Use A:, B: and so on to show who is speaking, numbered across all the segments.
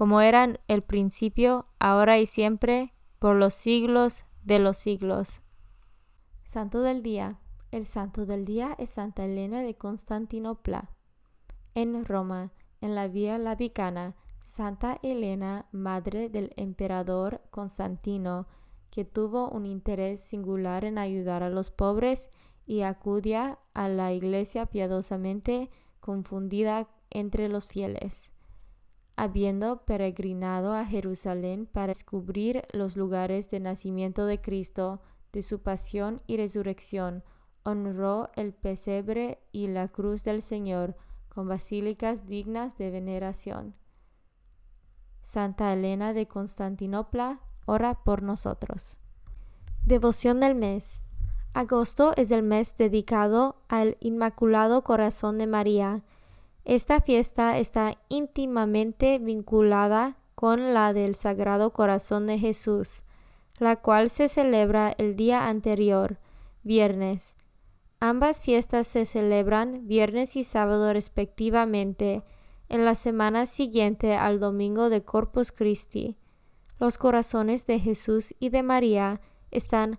A: como eran el principio, ahora y siempre, por los siglos de los siglos.
B: Santo del Día. El santo del día es Santa Elena de Constantinopla. En Roma, en la Vía Labicana, Santa Elena, madre del emperador Constantino, que tuvo un interés singular en ayudar a los pobres y acudía a la iglesia piadosamente confundida entre los fieles habiendo peregrinado a Jerusalén para descubrir los lugares de nacimiento de Cristo, de su pasión y resurrección, honró el pesebre y la cruz del Señor con basílicas dignas de veneración. Santa Elena de Constantinopla, ora por nosotros. Devoción del mes. Agosto es el mes dedicado al Inmaculado Corazón de María, esta fiesta está íntimamente vinculada con la del Sagrado Corazón de Jesús, la cual se celebra el día anterior, viernes. Ambas fiestas se celebran viernes y sábado respectivamente, en la semana siguiente al domingo de Corpus Christi. Los corazones de Jesús y de María están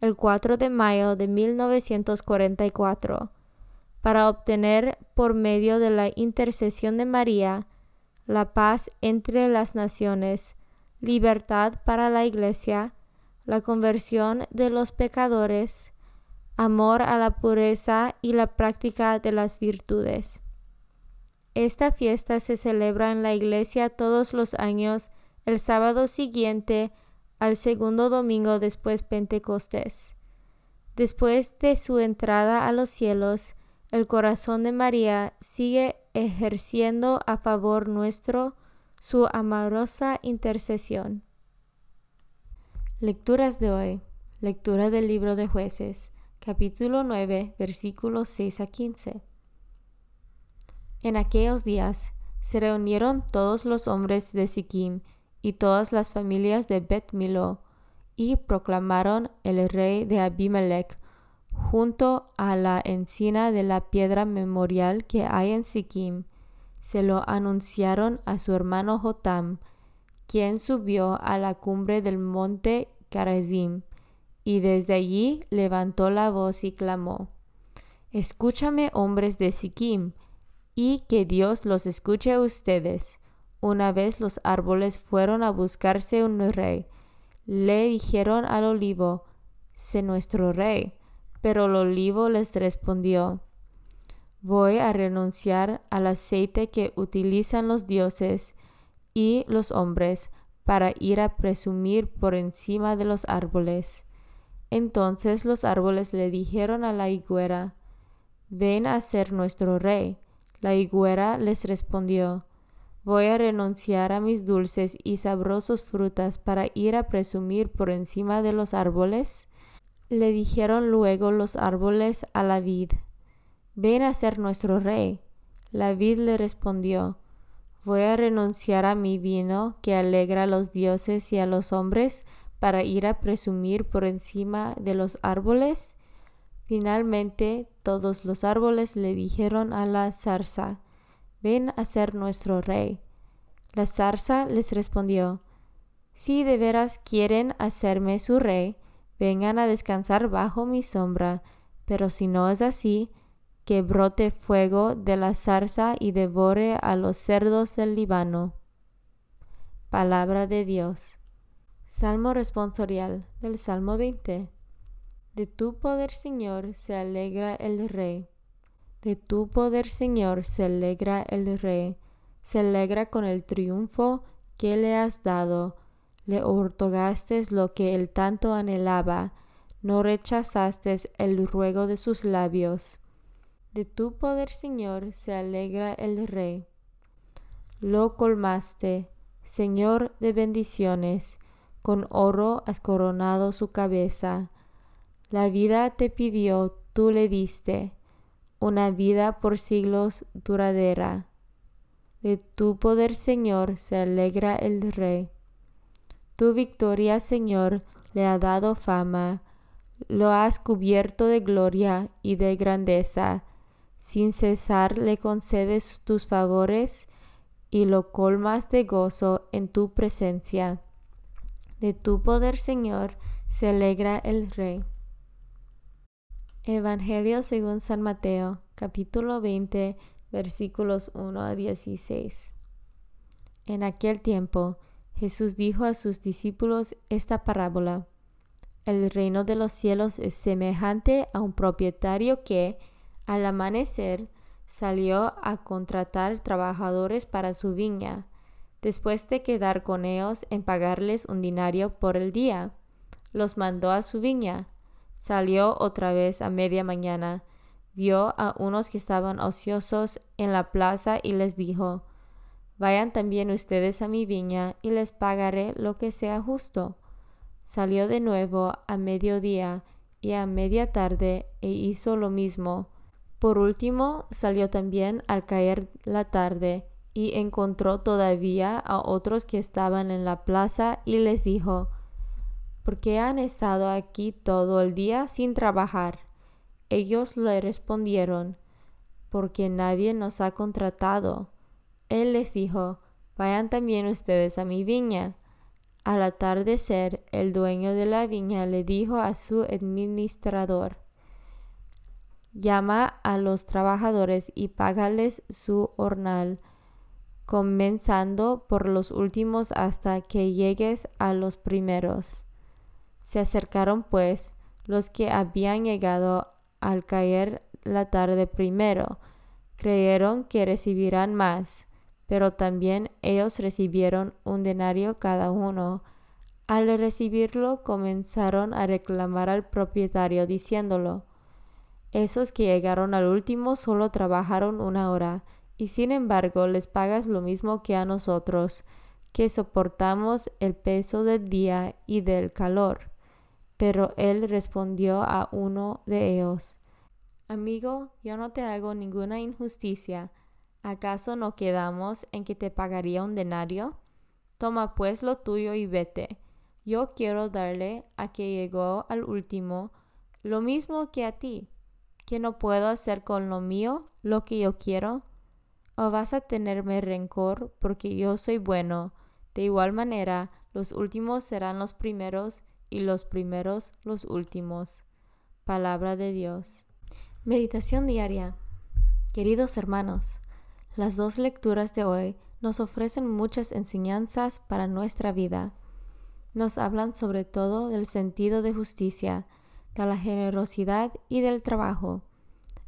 B: el 4 de mayo de 1944 para obtener por medio de la intercesión de María la paz entre las naciones, libertad para la Iglesia, la conversión de los pecadores, amor a la pureza y la práctica de las virtudes. Esta fiesta se celebra en la Iglesia todos los años el sábado siguiente al segundo domingo después Pentecostés. Después de su entrada a los cielos, el corazón de María sigue ejerciendo a favor nuestro su amorosa intercesión. Lecturas de hoy. Lectura del libro de jueces, capítulo 9, versículos 6 a 15. En aquellos días se reunieron todos los hombres de Sikkim y todas las familias de Bet Milo, y proclamaron el rey de Abimelech junto a la encina de la piedra memorial que hay en Sikkim. Se lo anunciaron a su hermano Jotam, quien subió a la cumbre del monte Karazim y desde allí levantó la voz y clamó, Escúchame hombres de Sikkim, y que Dios los escuche a ustedes. Una vez los árboles fueron a buscarse un rey, le dijeron al olivo, Sé nuestro rey. Pero el olivo les respondió, Voy a renunciar al aceite que utilizan los dioses y los hombres para ir a presumir por encima de los árboles. Entonces los árboles le dijeron a la higuera, Ven a ser nuestro rey. La higuera les respondió, Voy a renunciar a mis dulces y sabrosos frutas para ir a presumir por encima de los árboles. Le dijeron luego los árboles a la vid, Ven a ser nuestro rey. La vid le respondió, Voy a renunciar a mi vino que alegra a los dioses y a los hombres para ir a presumir por encima de los árboles? Finalmente todos los árboles le dijeron a la zarza, ven a ser nuestro rey. La zarza les respondió, si de veras quieren hacerme su rey, vengan a descansar bajo mi sombra, pero si no es así, que brote fuego de la zarza y devore a los cerdos del Líbano. Palabra de Dios. Salmo responsorial del Salmo 20. De tu poder, Señor, se alegra el Rey. De tu poder, Señor, se alegra el Rey. Se alegra con el triunfo que le has dado. Le otorgaste lo que él tanto anhelaba. No rechazaste el ruego de sus labios. De tu poder, Señor, se alegra el Rey. Lo colmaste, Señor de bendiciones con oro has coronado su cabeza. La vida te pidió, tú le diste, una vida por siglos duradera. De tu poder, Señor, se alegra el Rey. Tu victoria, Señor, le ha dado fama, lo has cubierto de gloria y de grandeza. Sin cesar le concedes tus favores y lo colmas de gozo en tu presencia. De tu poder, Señor, se alegra el Rey. Evangelio según San Mateo, capítulo 20, versículos 1 a 16. En aquel tiempo, Jesús dijo a sus discípulos esta parábola. El reino de los cielos es semejante a un propietario que, al amanecer, salió a contratar trabajadores para su viña después de quedar con ellos en pagarles un dinario por el día. Los mandó a su viña. Salió otra vez a media mañana, vio a unos que estaban ociosos en la plaza y les dijo, Vayan también ustedes a mi viña y les pagaré lo que sea justo. Salió de nuevo a mediodía y a media tarde e hizo lo mismo. Por último salió también al caer la tarde y encontró todavía a otros que estaban en la plaza y les dijo, ¿por qué han estado aquí todo el día sin trabajar? Ellos le respondieron, porque nadie nos ha contratado. Él les dijo, vayan también ustedes a mi viña. Al atardecer, el dueño de la viña le dijo a su administrador, llama a los trabajadores y págales su hornal comenzando por los últimos hasta que llegues a los primeros. Se acercaron pues los que habían llegado al caer la tarde primero, creyeron que recibirán más, pero también ellos recibieron un denario cada uno. Al recibirlo comenzaron a reclamar al propietario diciéndolo, esos que llegaron al último solo trabajaron una hora, y sin embargo les pagas lo mismo que a nosotros, que soportamos el peso del día y del calor. Pero él respondió a uno de ellos, Amigo, yo no te hago ninguna injusticia. ¿Acaso no quedamos en que te pagaría un denario? Toma pues lo tuyo y vete. Yo quiero darle a que llegó al último lo mismo que a ti, que no puedo hacer con lo mío lo que yo quiero. ¿O vas a tenerme rencor porque yo soy bueno? De igual manera, los últimos serán los primeros y los primeros los últimos. Palabra de Dios. Meditación diaria. Queridos hermanos, las dos lecturas de hoy nos ofrecen muchas enseñanzas para nuestra vida. Nos hablan sobre todo del sentido de justicia, de la generosidad y del trabajo.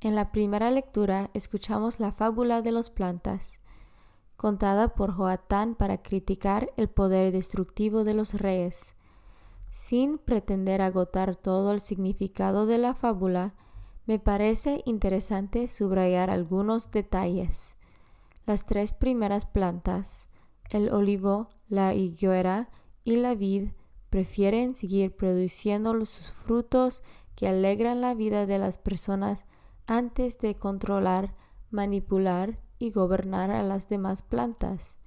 B: En la primera lectura escuchamos la fábula de los plantas, contada por Joatán para criticar el poder destructivo de los reyes. Sin pretender agotar todo el significado de la fábula, me parece interesante subrayar algunos detalles. Las tres primeras plantas, el olivo, la higuera y la vid, prefieren seguir produciendo sus frutos que alegran la vida de las personas antes de controlar, manipular y gobernar a las demás plantas.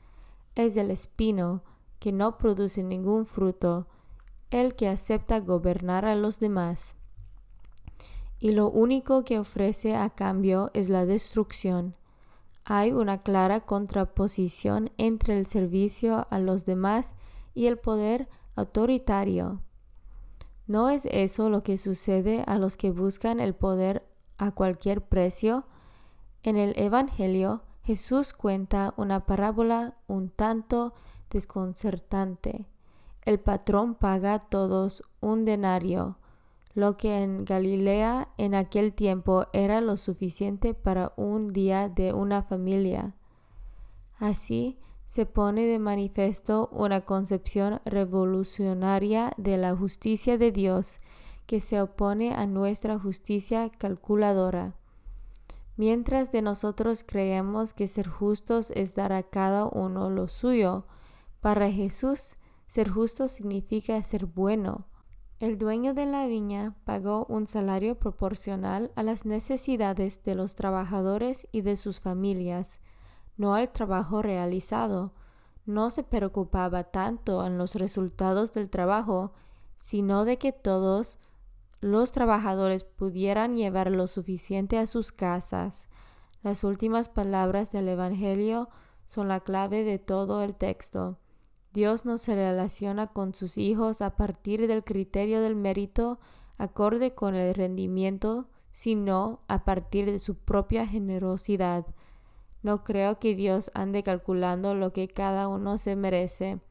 B: Es el espino, que no produce ningún fruto, el que acepta gobernar a los demás. Y lo único que ofrece a cambio es la destrucción. Hay una clara contraposición entre el servicio a los demás y el poder autoritario. ¿No es eso lo que sucede a los que buscan el poder a cualquier precio? En el Evangelio, Jesús cuenta una parábola un tanto desconcertante el patrón paga a todos un denario, lo que en Galilea en aquel tiempo era lo suficiente para un día de una familia. Así se pone de manifiesto una concepción revolucionaria de la justicia de Dios que se opone a nuestra justicia calculadora. Mientras de nosotros creemos que ser justos es dar a cada uno lo suyo, para Jesús ser justo significa ser bueno. El dueño de la viña pagó un salario proporcional a las necesidades de los trabajadores y de sus familias, no al trabajo realizado. No se preocupaba tanto en los resultados del trabajo, sino de que todos los trabajadores pudieran llevar lo suficiente a sus casas. Las últimas palabras del Evangelio son la clave de todo el texto. Dios no se relaciona con sus hijos a partir del criterio del mérito acorde con el rendimiento, sino a partir de su propia generosidad. No creo que Dios ande calculando lo que cada uno se merece.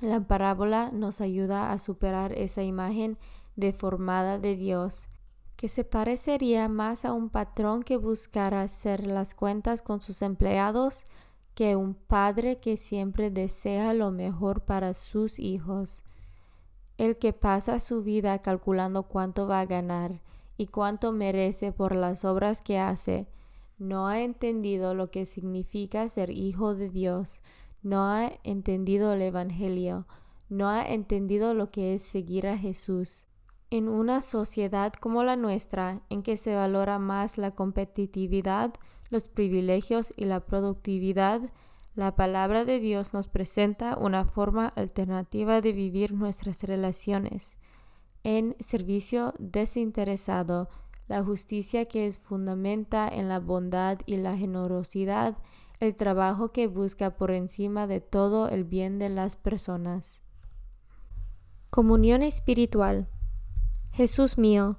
B: La parábola nos ayuda a superar esa imagen deformada de Dios, que se parecería más a un patrón que buscara hacer las cuentas con sus empleados que un padre que siempre desea lo mejor para sus hijos. El que pasa su vida calculando cuánto va a ganar y cuánto merece por las obras que hace, no ha entendido lo que significa ser hijo de Dios, no ha entendido el Evangelio, no ha entendido lo que es seguir a Jesús. En una sociedad como la nuestra, en que se valora más la competitividad, los privilegios y la productividad, la palabra de Dios nos presenta una forma alternativa de vivir nuestras relaciones en servicio desinteresado, la justicia que es fundamenta en la bondad y la generosidad, el trabajo que busca por encima de todo el bien de las personas. Comunión espiritual. Jesús mío,